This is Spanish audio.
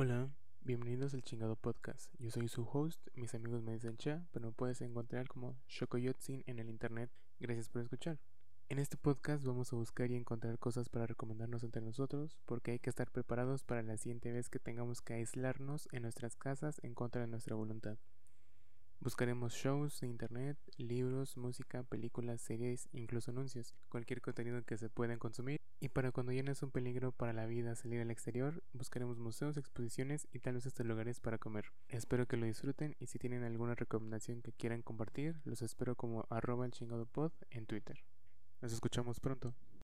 Hola, bienvenidos al chingado podcast. Yo soy su host, mis amigos me dicen Cha, pero me puedes encontrar como Shokoyotsin en el internet. Gracias por escuchar. En este podcast vamos a buscar y encontrar cosas para recomendarnos entre nosotros, porque hay que estar preparados para la siguiente vez que tengamos que aislarnos en nuestras casas en contra de nuestra voluntad. Buscaremos shows de internet, libros, música, películas, series, incluso anuncios, cualquier contenido que se pueda consumir. Y para cuando ya no es un peligro para la vida salir al exterior, buscaremos museos, exposiciones y tal vez hasta lugares para comer. Espero que lo disfruten y si tienen alguna recomendación que quieran compartir, los espero como arroba el chingado pod en Twitter. Nos escuchamos pronto.